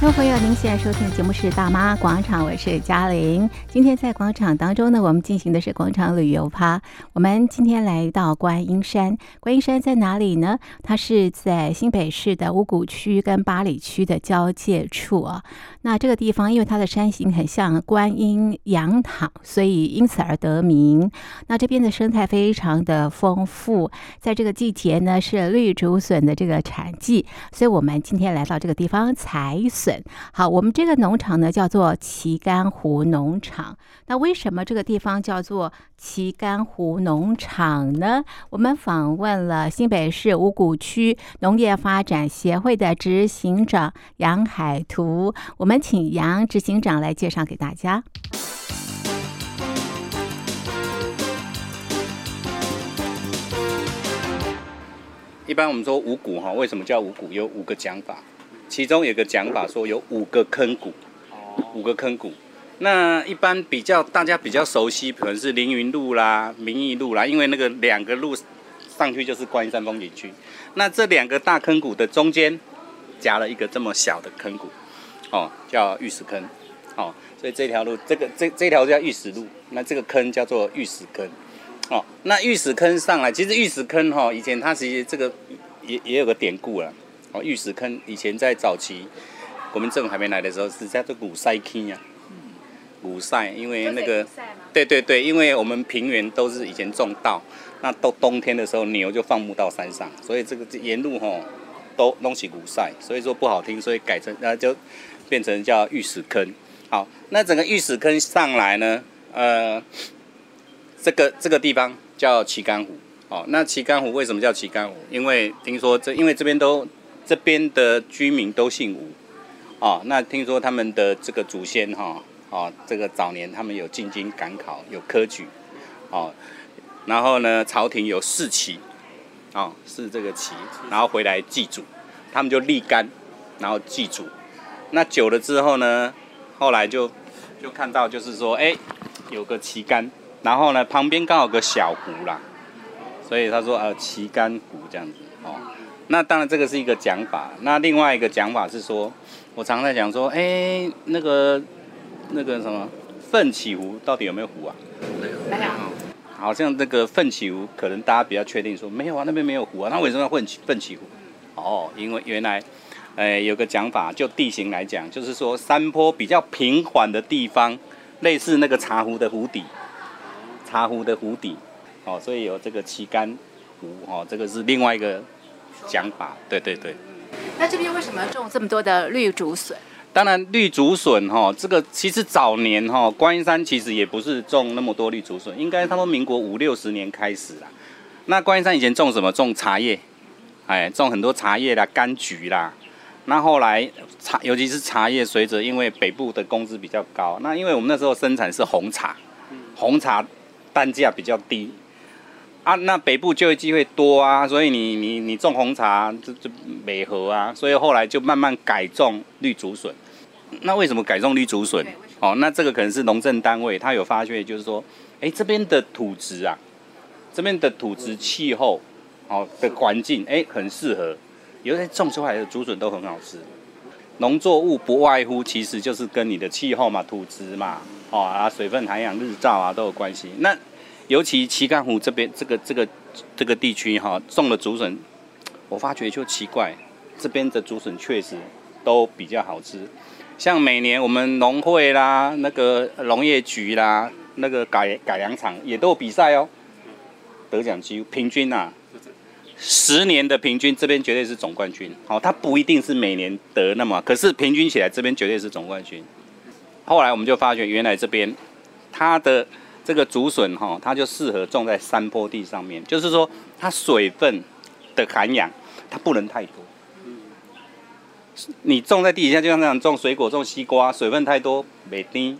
各位朋友，您现在收听的节目是《大妈广场》，我是嘉玲。今天在广场当中呢，我们进行的是广场旅游趴。我们今天来到观音山，观音山在哪里呢？它是在新北市的五股区跟八里区的交界处啊。那这个地方因为它的山形很像观音羊躺，所以因此而得名。那这边的生态非常的丰富，在这个季节呢是绿竹笋的这个产季，所以我们今天来到这个地方采笋。好，我们这个农场呢叫做旗杆湖农场。那为什么这个地方叫做旗杆湖农场呢？我们访问了新北市五股区农业发展协会的执行长杨海图。我们请杨执行长来介绍给大家。一般我们说五股哈，为什么叫五股？有五个讲法。其中有个讲法说有五个坑谷，五个坑谷。那一般比较大家比较熟悉，可能是凌云路啦、民意路啦，因为那个两个路上去就是观音山风景区。那这两个大坑谷的中间夹了一个这么小的坑谷，哦，叫玉石坑，哦，所以这条路这个这这条叫玉石路，那这个坑叫做玉石坑，哦，那玉石坑上来，其实玉石坑哈、哦，以前它其实这个也也有个典故了。哦，玉石坑以前在早期国民政府还没来的时候是叫做古塞坑呀，古塞，因为那个，对对对，因为我们平原都是以前种稻，那到冬天的时候牛就放牧到山上，所以这个沿路吼都弄起古塞，所以说不好听，所以改成那就变成叫玉石坑。好，那整个玉石坑上来呢，呃，这个这个地方叫旗杆湖。哦，那旗杆湖为什么叫旗杆湖？因为听说这因为这边都。这边的居民都姓吴，哦，那听说他们的这个祖先哈，哦，这个早年他们有进京赶考，有科举，哦，然后呢，朝廷有四旗，哦，是这个旗，然后回来祭祖，他们就立杆，然后祭祖，那久了之后呢，后来就就看到就是说，哎，有个旗杆，然后呢，旁边刚好有个小湖啦，所以他说呃，旗杆湖这样子，哦。那当然，这个是一个讲法。那另外一个讲法是说，我常在讲说，哎、欸，那个那个什么奋起湖到底有没有湖啊？没有。好像那个奋起湖，可能大家比较确定说没有啊，那边没有湖啊。那为什么要奋起奋起湖？哦，因为原来，哎、欸，有个讲法，就地形来讲，就是说山坡比较平缓的地方，类似那个茶壶的壶底，茶壶的壶底，哦，所以有这个旗杆湖，哦，这个是另外一个。讲法，对对对。那这边为什么要种这么多的绿竹笋？当然，绿竹笋哈，这个其实早年哈，观音山其实也不是种那么多绿竹笋，应该他们民国五六十年开始啦。那观音山以前种什么？种茶叶，哎，种很多茶叶啦、柑橘啦。那后来茶，尤其是茶叶，随着因为北部的工资比较高，那因为我们那时候生产是红茶，红茶单价比较低。啊，那北部就业机会多啊，所以你你你种红茶就就美合啊，所以后来就慢慢改种绿竹笋。那为什么改种绿竹笋？哦，那这个可能是农政单位他有发觉，就是说，哎，这边的土质啊，这边的土质气候，哦的环境，哎，很适合，有些种出来的竹笋都很好吃。农作物不外乎其实就是跟你的气候嘛，土质嘛，哦啊，水分涵养、日照啊都有关系。那尤其旗杆湖这边这个这个这个地区哈，种的竹笋，我发觉就奇怪，这边的竹笋确实都比较好吃。像每年我们农会啦、那个农业局啦、那个改改良场也都有比赛哦，得奖机平均啊，十年的平均这边绝对是总冠军。好，它不一定是每年得那么，可是平均起来这边绝对是总冠军。后来我们就发觉，原来这边它的。这个竹笋哈，它就适合种在山坡地上面，就是说它水分的涵养它不能太多。你种在地底下，就像这样种水果、种西瓜，水分太多没滴。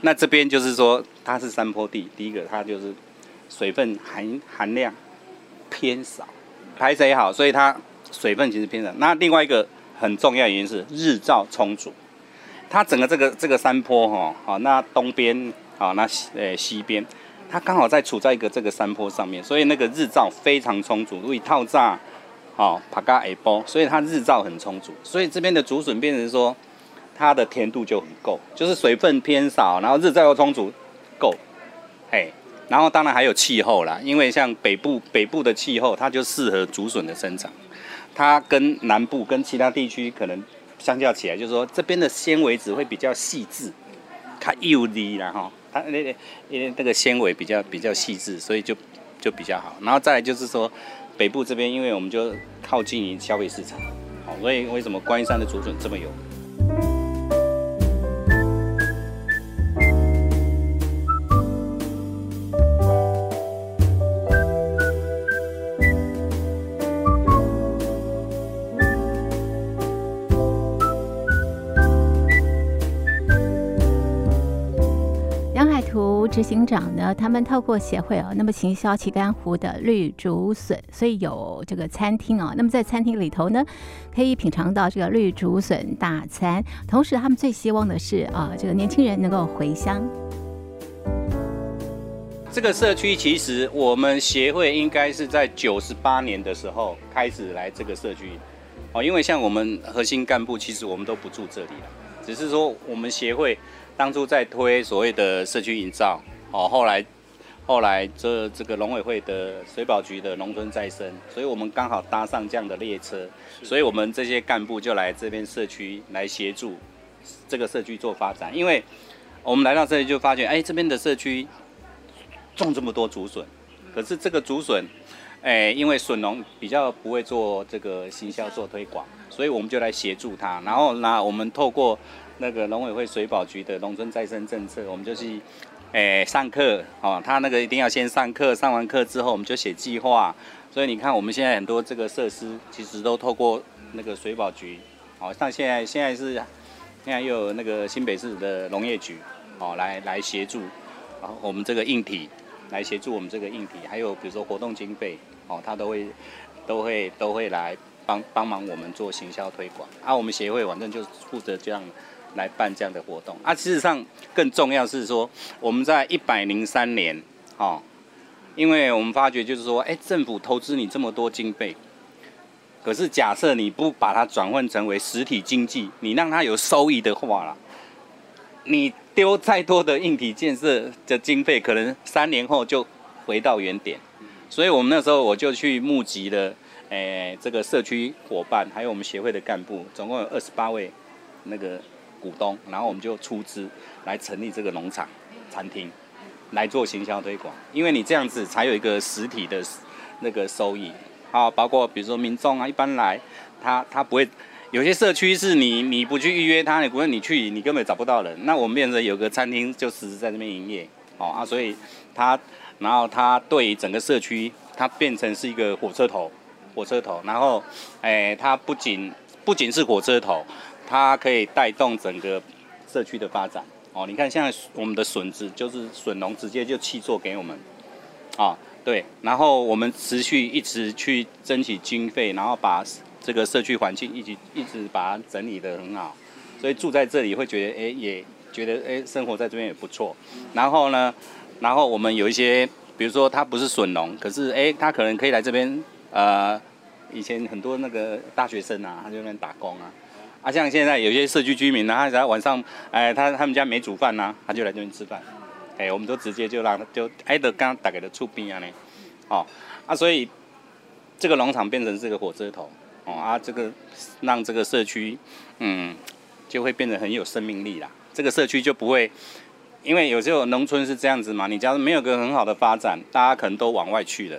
那这边就是说它是山坡地，第一个它就是水分含含量偏少，排水好，所以它水分其实偏少。那另外一个很重要原因是日照充足，它整个这个这个山坡哈，好，那东边。好，那西呃西边，它刚好在处在一个这个山坡上面，所以那个日照非常充足。如果套炸，好，帕加埃波，所以它日照很充足，所以这边的竹笋变成说，它的甜度就很够，就是水分偏少，然后日照又充足，够，嘿，然后当然还有气候啦，因为像北部北部的气候，它就适合竹笋的生长，它跟南部跟其他地区可能相较起来，就是说这边的纤维质会比较细致，它幼粒然后它那个因为那个纤维比较比较细致，所以就就比较好，然后再来就是说北部这边，因为我们就靠近于消费市场，好，所以为什么观音山的竹笋这么有？行长呢，他们透过协会啊，那么行销旗杆湖的绿竹笋，所以有这个餐厅啊。那么在餐厅里头呢，可以品尝到这个绿竹笋大餐。同时，他们最希望的是啊，这个年轻人能够回乡。这个社区其实我们协会应该是在九十八年的时候开始来这个社区哦，因为像我们核心干部，其实我们都不住这里了，只是说我们协会。当初在推所谓的社区营造，哦，后来，后来这这个农委会的水保局的农村再生，所以我们刚好搭上这样的列车，所以我们这些干部就来这边社区来协助这个社区做发展。因为我们来到这里就发觉，哎，这边的社区种这么多竹笋，可是这个竹笋，哎，因为笋农比较不会做这个行销做推广，所以我们就来协助他，然后那我们透过。那个农委会水保局的农村再生政策，我们就是，诶、上课哦，他那个一定要先上课，上完课之后我们就写计划。所以你看我们现在很多这个设施，其实都透过那个水保局，哦，像现在现在是，现在又有那个新北市的农业局，哦，来来协助，然后我们这个硬体来协助我们这个硬体，还有比如说活动经费，哦，他都会都会都会来帮帮忙我们做行销推广。啊，我们协会反正就负责这样。来办这样的活动啊！事实上，更重要是说，我们在一百零三年，哦，因为我们发觉就是说，哎，政府投资你这么多经费，可是假设你不把它转换成为实体经济，你让它有收益的话啦，你丢再多的硬体建设的经费，可能三年后就回到原点。所以我们那时候我就去募集了，哎，这个社区伙伴，还有我们协会的干部，总共有二十八位，那个。股东，然后我们就出资来成立这个农场、餐厅，来做行销推广。因为你这样子才有一个实体的那个收益。啊，包括比如说民众啊，一般来他他不会有些社区是你你不去预约他，你不会你去你根本找不到人。那我们变成有个餐厅就实时在那边营业，哦啊，所以他然后他对整个社区，它变成是一个火车头，火车头。然后哎，它不仅不仅是火车头。它可以带动整个社区的发展哦。你看，现在我们的笋子就是笋农直接就契作给我们，啊，对。然后我们持续一直去争取经费，然后把这个社区环境一直一直把它整理得很好。所以住在这里会觉得，哎，也觉得哎，生活在这边也不错。然后呢，然后我们有一些，比如说他不是笋农，可是哎，他可能可以来这边，呃，以前很多那个大学生啊，他就在那边打工啊。啊，像现在有些社区居民呢，他只要晚上，哎，他他们家没煮饭呐，他就来这边吃饭，哎，我们都直接就让就挨着刚打给的厝边啊呢，哦，啊，所以这个农场变成这个火车头，哦啊，这个让这个社区，嗯，就会变得很有生命力啦。这个社区就不会，因为有时候农村是这样子嘛，你假如没有个很好的发展，大家可能都往外去了，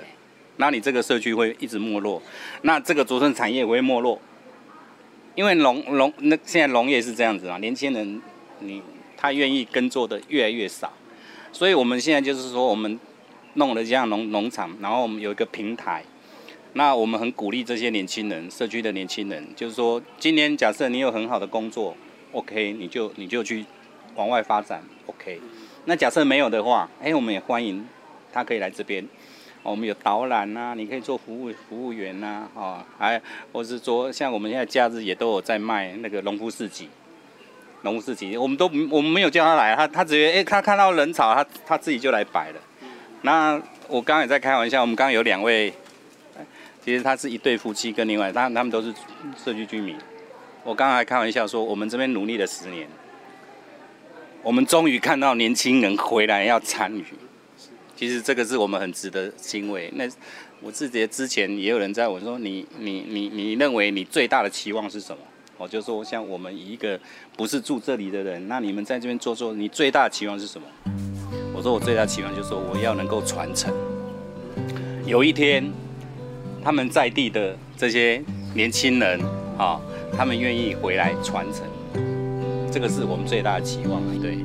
那你这个社区会一直没落，那这个竹笋产业也会没落。因为农农那现在农业是这样子嘛，年轻人你他愿意耕作的越来越少，所以我们现在就是说，我们弄了这样农农场，然后我们有一个平台，那我们很鼓励这些年轻人，社区的年轻人，就是说，今年假设你有很好的工作，OK，你就你就去往外发展，OK，那假设没有的话，哎，我们也欢迎他可以来这边。我们有导览呐，你可以做服务服务员呐，哦，还或是说像我们现在假日也都有在卖那个农夫市集，农夫市集，我们都我们没有叫他来，他他直接哎，他看到人潮，他他自己就来摆了。那我刚刚也在开玩笑，我们刚刚有两位，其实他是一对夫妻跟另外，他他们都是社区居民，我刚刚还开玩笑说，我们这边努力了十年，我们终于看到年轻人回来要参与。其实这个是我们很值得欣慰。那我自己之前也有人在我说，你你你你认为你最大的期望是什么？我就说，像我们一个不是住这里的人，那你们在这边做做，你最大的期望是什么？我说我最大的期望就是说，我要能够传承。有一天，他们在地的这些年轻人啊，他们愿意回来传承，这个是我们最大的期望。对。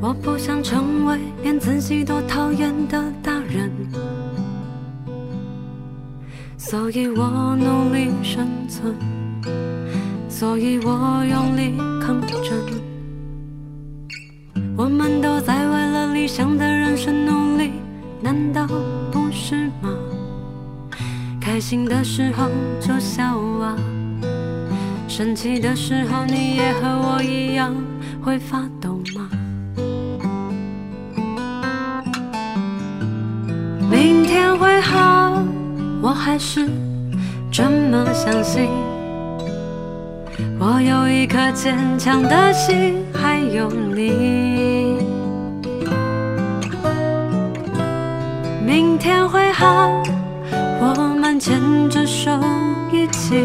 我不想成为连自己都讨厌的大人，所以我努力生存，所以我用力抗争。我们都在为了理想的人生努力，难道不是吗？开心的时候就笑啊，生气的时候你也和我一样会发抖我还是这么相信。我有一颗坚强的心，还有你。明天会好，我们牵着手一起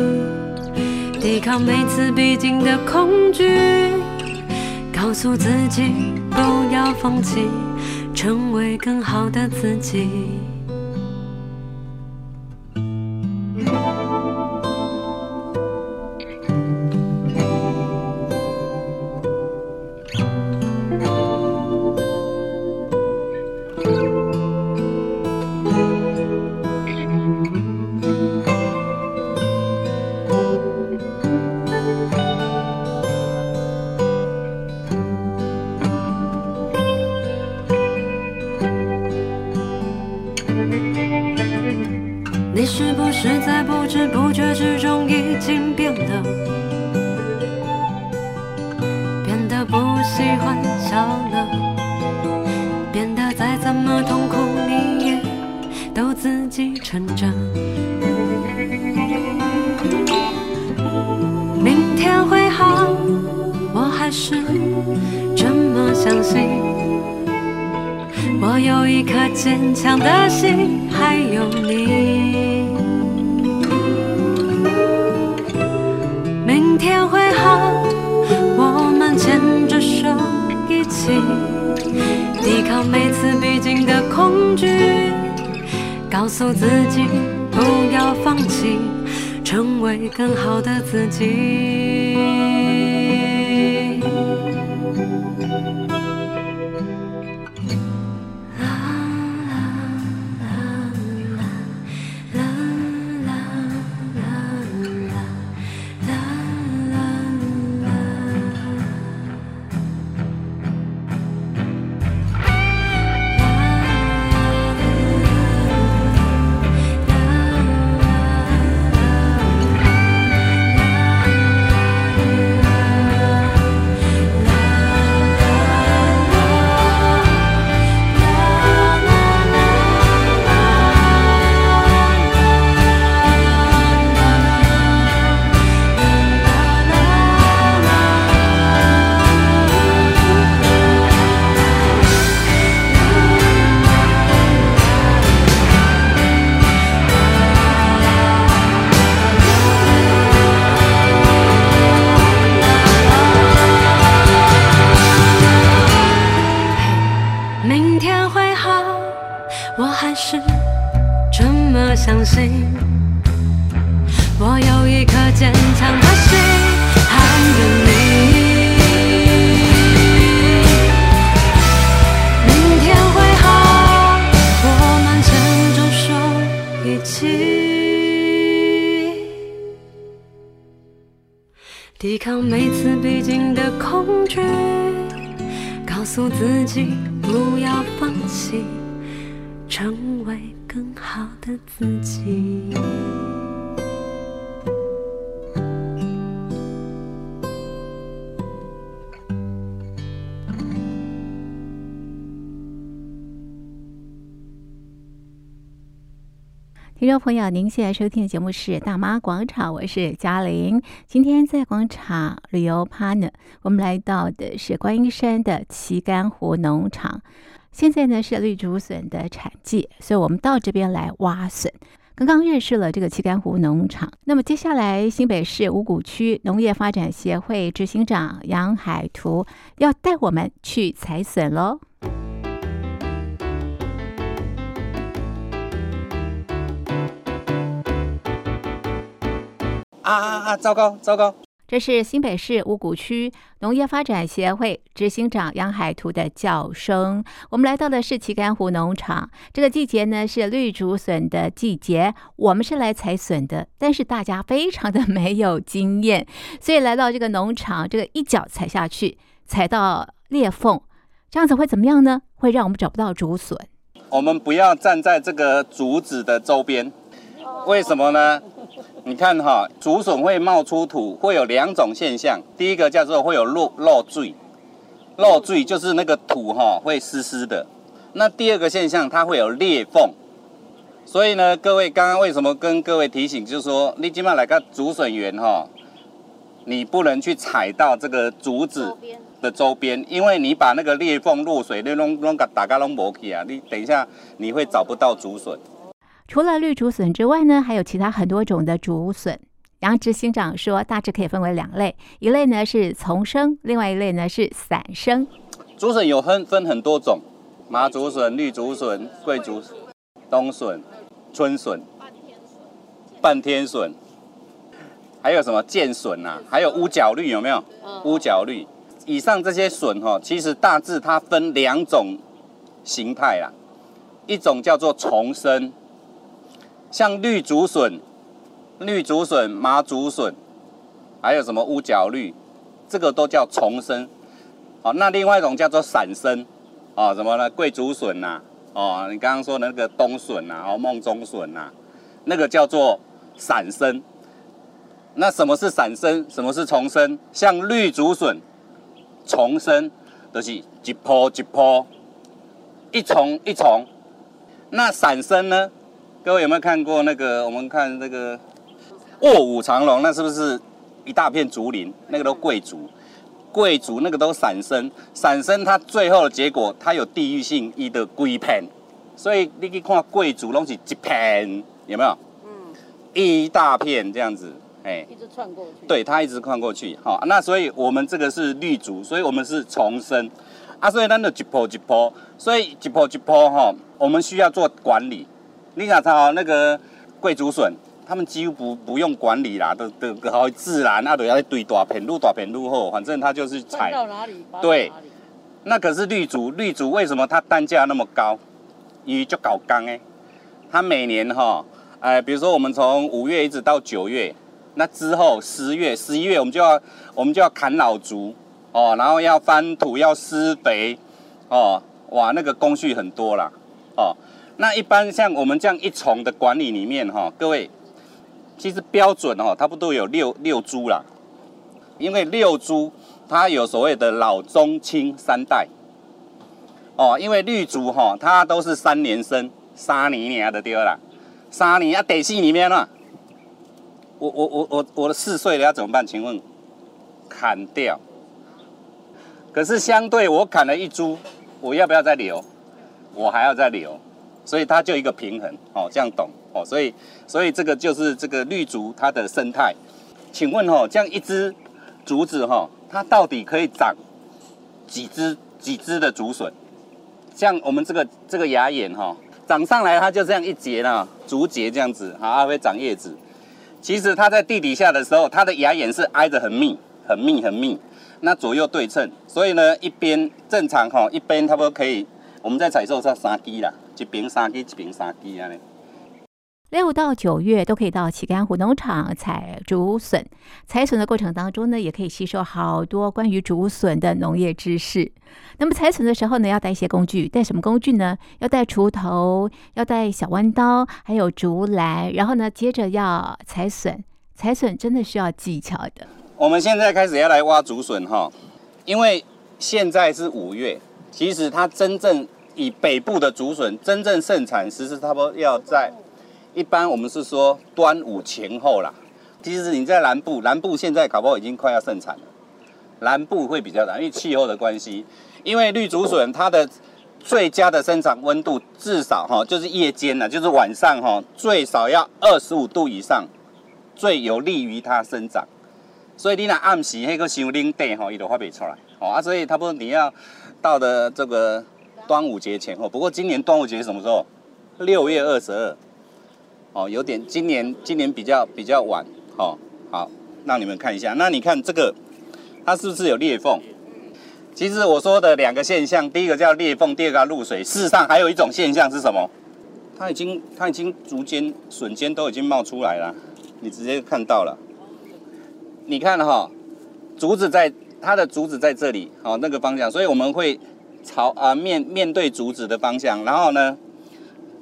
抵抗每次逼近的恐惧，告诉自己不要放弃。成为更好的自己。是这么相信。我有一颗坚强的心，还有你。明天会好，我们牵着手一起抵抗每次逼近的恐惧，告诉自己不要放弃，成为更好的自己。告诉自己不要放弃成为更好的自己。听众朋友，您现在收听的节目是《大妈广场》，我是嘉玲。今天在广场旅游趴呢，我们来到的是观音山的旗杆湖农场。现在呢是绿竹笋的产季，所以我们到这边来挖笋。刚刚认识了这个旗杆湖农场，那么接下来新北市五股区农业发展协会执行长杨海图要带我们去采笋喽。啊啊啊！糟糕糟糕！这是新北市五股区农业发展协会执行长杨海图的叫声。我们来到的是旗杆湖农场，这个季节呢是绿竹笋的季节，我们是来采笋的，但是大家非常的没有经验，所以来到这个农场，这个一脚踩下去，踩到裂缝，这样子会怎么样呢？会让我们找不到竹笋。我们不要站在这个竹子的周边，为什么呢？你看哈，竹笋会冒出土，会有两种现象。第一个叫做会有漏漏水，漏水就是那个土哈会湿湿的。那第二个现象，它会有裂缝。所以呢，各位刚刚为什么跟各位提醒，就是说你今晚来个竹笋园哈，你不能去踩到这个竹子的周边，因为你把那个裂缝落水，那弄弄个大家拢无去啊，你等一下你会找不到竹笋。除了绿竹笋之外呢，还有其他很多种的竹笋。杨执行长说，大致可以分为两类，一类呢是丛生，另外一类呢是散生。竹笋有分分很多种，麻竹笋、绿竹笋、桂竹、冬笋、春笋、半天笋，还有什么剑笋啊？还有乌角绿有没有？乌角绿。以上这些笋哈，其实大致它分两种形态啦，一种叫做丛生。像绿竹笋、绿竹笋、麻竹笋，还有什么乌角绿，这个都叫丛生。哦，那另外一种叫做散生，哦，什么呢？桂竹笋呐，哦，你刚刚说的那个冬笋呐，哦，梦中笋呐，那个叫做散生。那什么是散生？什么是丛生？像绿竹笋，丛生都、就是一棵一棵，一丛一丛。那散生呢？各位有没有看过那个？我们看那个卧虎藏龙，那是不是一大片竹林？那个都贵族，贵族那个都散生，散生它最后的结果，它有地域性，一的规片，所以你去看贵族拢是一片，有没有？嗯，一大片这样子，哎，一直串过去。对，它一直串过去。好，那所以我们这个是绿竹，所以我们是重生啊，所以咱就一波一波，所以一波一波哈，我们需要做管理。你想他那个桂竹笋，他们几乎不不用管理啦，都都好自然啊，都要堆大片，路大片路后，反正他就是采到哪里，对，那可是绿竹，绿竹为什么它单价那么高？因为就搞刚哎，它每年哈，哎，比如说我们从五月一直到九月，那之后十月、十一月，我们就要我们就要砍老竹哦，然后要翻土、要施肥哦，哇，那个工序很多啦哦。那一般像我们这样一丛的管理里面哈，各位，其实标准哦，差不多有六六株啦，因为六株它有所谓的老中青三代，哦，因为绿竹哈，它都是三年生，三年年的对啦，三年啊，得四里面了，我我我我我的四岁了要怎么办？请问，砍掉，可是相对我砍了一株，我要不要再留？我还要再留。所以它就一个平衡，哦，这样懂哦。所以，所以这个就是这个绿竹它的生态。请问哦，这样一支竹子哈，它到底可以长几只几只的竹笋？像我们这个这个芽眼哈，长上来它就这样一节呢，竹节这样子，好，还会长叶子。其实它在地底下的时候，它的芽眼是挨着很密、很密、很密，那左右对称。所以呢，一边正常哈，一边差不多可以，我们在采收上三支啦。一边三支，一边三支啊！六到九月都可以到旗杆湖农场采竹笋。采笋的过程当中呢，也可以吸收好多关于竹笋的农业知识。那么采笋的时候呢，要带一些工具，带什么工具呢？要带锄头，要带小弯刀，还有竹篮。然后呢，接着要采笋。采笋真的需要技巧的。我们现在开始要来挖竹笋哈，因为现在是五月，其实它真正。以北部的竹笋真正盛产时是差不多要在一般我们是说端午前后啦。其实你在南部，南部现在搞不好已经快要盛产了。南部会比较难，因为气候的关系。因为绿竹笋它的最佳的生长温度至少哈，就是夜间呢，就是晚上哈，最少要二十五度以上，最有利于它生长。所以你那暗时那个伤冷地哈，伊就发不出来。哦啊，所以差不多你要到的这个端午节前后。不过今年端午节什么时候？六月二十二。哦，有点今年今年比较比较晚。哦，好，让你们看一下。那你看这个，它是不是有裂缝？其实我说的两个现象，第一个叫裂缝，第二个叫露水。事实上还有一种现象是什么？它已经它已经竹尖笋尖都已经冒出来了，你直接看到了。你看哈、竹子在它的竹子在这里，好、哦、那个方向，所以我们会朝啊、呃、面面对竹子的方向，然后呢，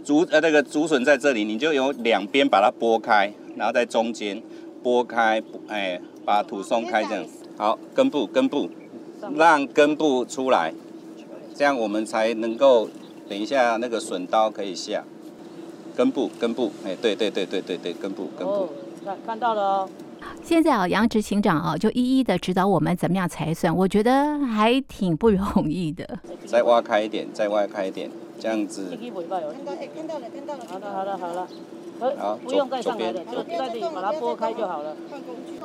竹呃那个竹笋在这里，你就由两边把它拨开，然后在中间拨开，哎，把土松开这样。好，根部根部，让根部出来，这样我们才能够等一下那个笋刀可以下。根部根部，哎，对对对对对对，根部根部。哦，看看到了哦。现在啊，杨执行长啊，就一一的指导我们怎么样才算，我觉得还挺不容易的。再挖开一点，再挖开一点，这样子。看到了，看到了，看到了。好的，好的，好了。好，不用再上来的，就在这里把它拨开就好了。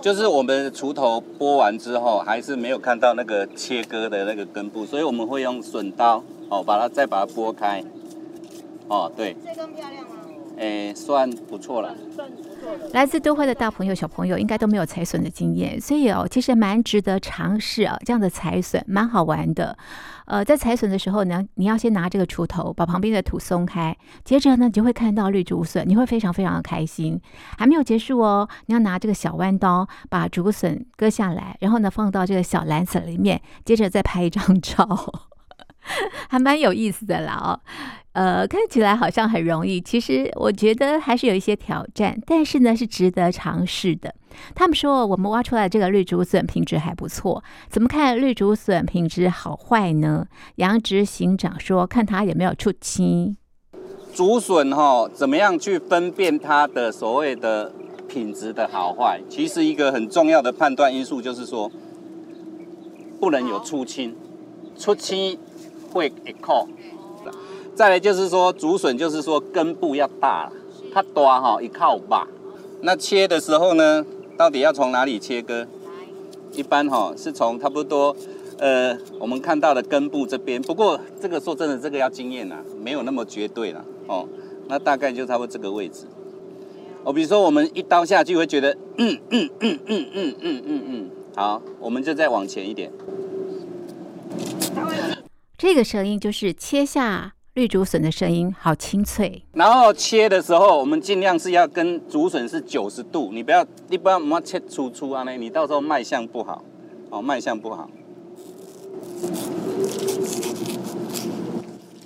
就是我们锄头拨完之后，还是没有看到那个切割的那个根部，所以我们会用笋刀哦，把它再把它拨开。哦，对。这根漂亮吗？哎，算不错了。来自都会的大朋友、小朋友应该都没有采笋的经验，所以哦，其实蛮值得尝试啊。这样的采笋蛮好玩的。呃，在采笋的时候呢，你要先拿这个锄头把旁边的土松开，接着呢，你就会看到绿竹笋，你会非常非常的开心。还没有结束哦，你要拿这个小弯刀把竹笋割下来，然后呢放到这个小篮子里面，接着再拍一张照，还蛮有意思的啦哦。呃，看起来好像很容易，其实我觉得还是有一些挑战，但是呢是值得尝试的。他们说我们挖出来这个绿竹笋品质还不错，怎么看绿竹笋品质好坏呢？杨执行长说，看它有没有出青。竹笋哈，怎么样去分辨它的所谓的品质的好坏？其实一个很重要的判断因素就是说，不能有出青，出青会一扣。再来就是说，竹笋就是说根部要大，它大哈一靠把。那切的时候呢，到底要从哪里切割？一般哈是从差不多，呃，我们看到的根部这边。不过这个说真的，这个要经验呐，没有那么绝对了哦。那大概就差不多这个位置。哦，比如说我们一刀下去会觉得，嗯嗯嗯嗯嗯嗯嗯嗯，好，我们就再往前一点。这个声音就是切下。绿竹笋的声音好清脆，然后切的时候，我们尽量是要跟竹笋是九十度，你不要，你不要，我们切粗粗啊，那你到时候卖相不好，哦，卖相不好，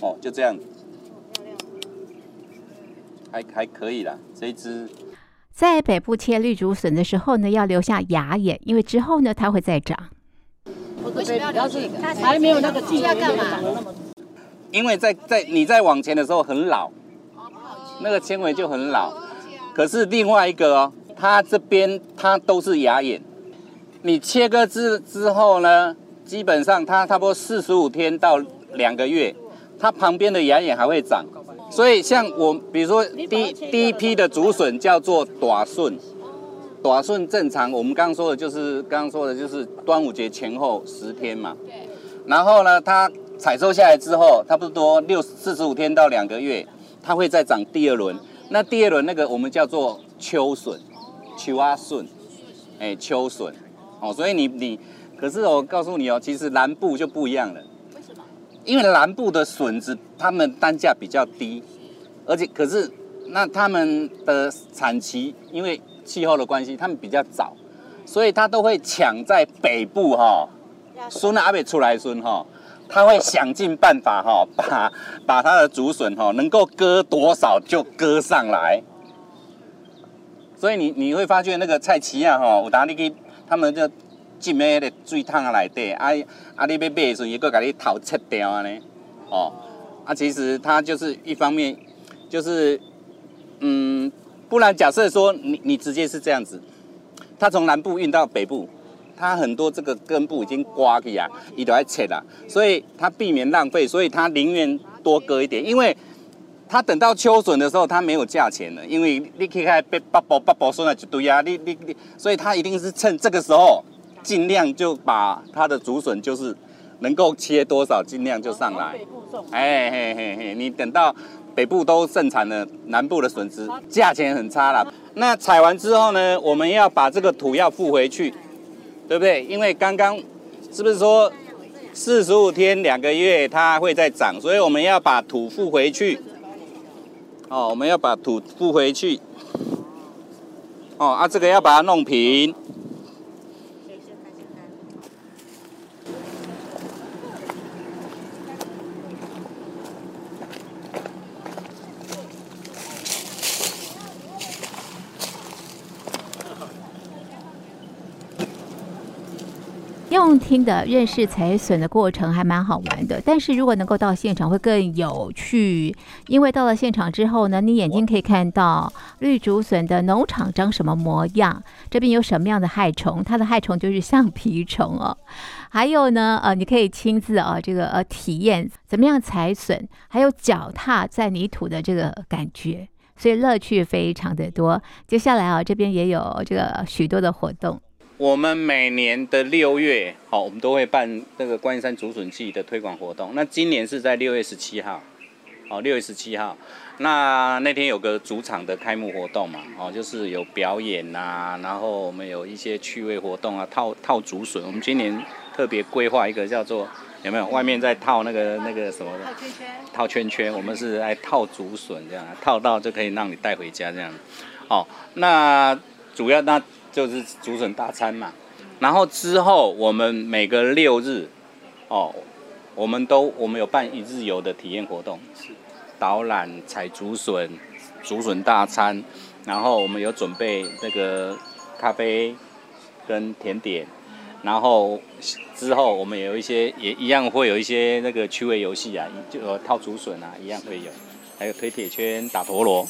哦，就这样，还还可以啦，这一只。在北部切绿竹笋的时候呢，要留下芽眼，因为之后呢，它会再长。为什么要留这个？还没有那个劲，要干嘛？因为在在你在往前的时候很老，那个纤维就很老。可是另外一个哦，它这边它都是牙眼。你切割之之后呢，基本上它差不多四十五天到两个月，它旁边的牙眼还会长。所以像我比如说第第一批的竹笋叫做短笋，短笋正常我们刚刚说的就是刚刚说的就是端午节前后十天嘛。然后呢，它。采收下来之后，差不多六四十五天到两个月，它会再长第二轮。那第二轮那个我们叫做秋笋，秋啊笋，哎，秋笋。哦，所以你你，可是我告诉你哦，其实南部就不一样了。为什么？因为南部的笋子，它们单价比较低，而且可是那他们的产期，因为气候的关系，他们比较早，所以它都会抢在北部哈、哦，笋阿未出来笋哈。他会想尽办法哈，把把他的竹笋哈能够割多少就割上来。所以你你会发觉那个菜市啊哈，有当你去他们就进那个水桶啊内底，啊啊你要买的时候，伊搁给你头切掉呢。哦，啊其实它就是一方面就是嗯不然假设说你你直接是这样子，它从南部运到北部，它很多这个根部已经刮起啊，一都要切了，所以它避免浪费，所以它宁愿多割一点，因为它等到秋笋的时候，它没有价钱了，因为你可以看被八包八包收了一堆啊，你你你，所以它一定是趁这个时候，尽量就把它的竹笋就是能够切多少，尽量就上来。哎嘿嘿嘿，你等到。北部都盛产了，南部的笋子价钱很差了。那采完之后呢，我们要把这个土要覆回去，对不对？因为刚刚是不是说四十五天两个月它会再长，所以我们要把土覆回去。哦，我们要把土覆回去。哦，啊，这个要把它弄平。用听的认识采笋的过程还蛮好玩的，但是如果能够到现场会更有趣，因为到了现场之后呢，你眼睛可以看到绿竹笋的农场长什么模样，这边有什么样的害虫，它的害虫就是橡皮虫哦，还有呢，呃，你可以亲自啊这个呃体验怎么样采笋，还有脚踏在泥土的这个感觉，所以乐趣非常的多。接下来啊，这边也有这个许多的活动。我们每年的六月，好，我们都会办那个观音山竹笋季的推广活动。那今年是在六月十七号，哦，六月十七号，那那天有个主场的开幕活动嘛，哦，就是有表演呐、啊，然后我们有一些趣味活动啊，套套竹笋。我们今年特别规划一个叫做有没有？外面在套那个那个什么的？套圈圈。套圈圈，我们是来套竹笋这样，套到就可以让你带回家这样。哦，那主要那。就是竹笋大餐嘛，然后之后我们每个六日，哦，我们都我们有办一日游的体验活动，导览采竹笋、竹笋大餐，然后我们有准备那个咖啡跟甜点，然后之后我们有一些也一样会有一些那个趣味游戏啊，就套竹笋啊，一样会有，还有推铁圈、打陀螺。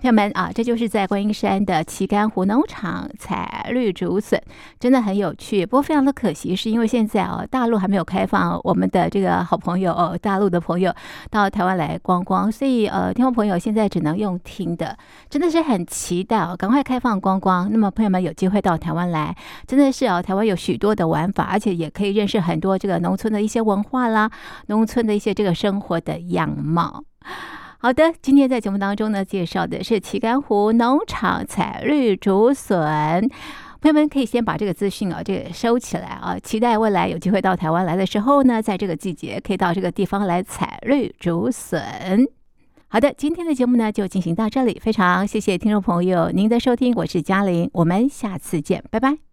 朋友们啊，这就是在观音山的旗杆湖农场采绿竹笋，真的很有趣。不过非常的可惜，是因为现在哦，大陆还没有开放我们的这个好朋友哦，大陆的朋友到台湾来观光，所以呃，听众朋友现在只能用听的，真的是很期待哦，赶快开放观光。那么朋友们有机会到台湾来，真的是哦，台湾有许多的玩法，而且也可以认识很多这个农村的一些文化啦，农村的一些这个生活的样貌。好的，今天在节目当中呢，介绍的是旗杆湖农场采绿竹笋，朋友们可以先把这个资讯啊，这个收起来啊，期待未来有机会到台湾来的时候呢，在这个季节可以到这个地方来采绿竹笋。好的，今天的节目呢就进行到这里，非常谢谢听众朋友您的收听，我是嘉玲，我们下次见，拜拜。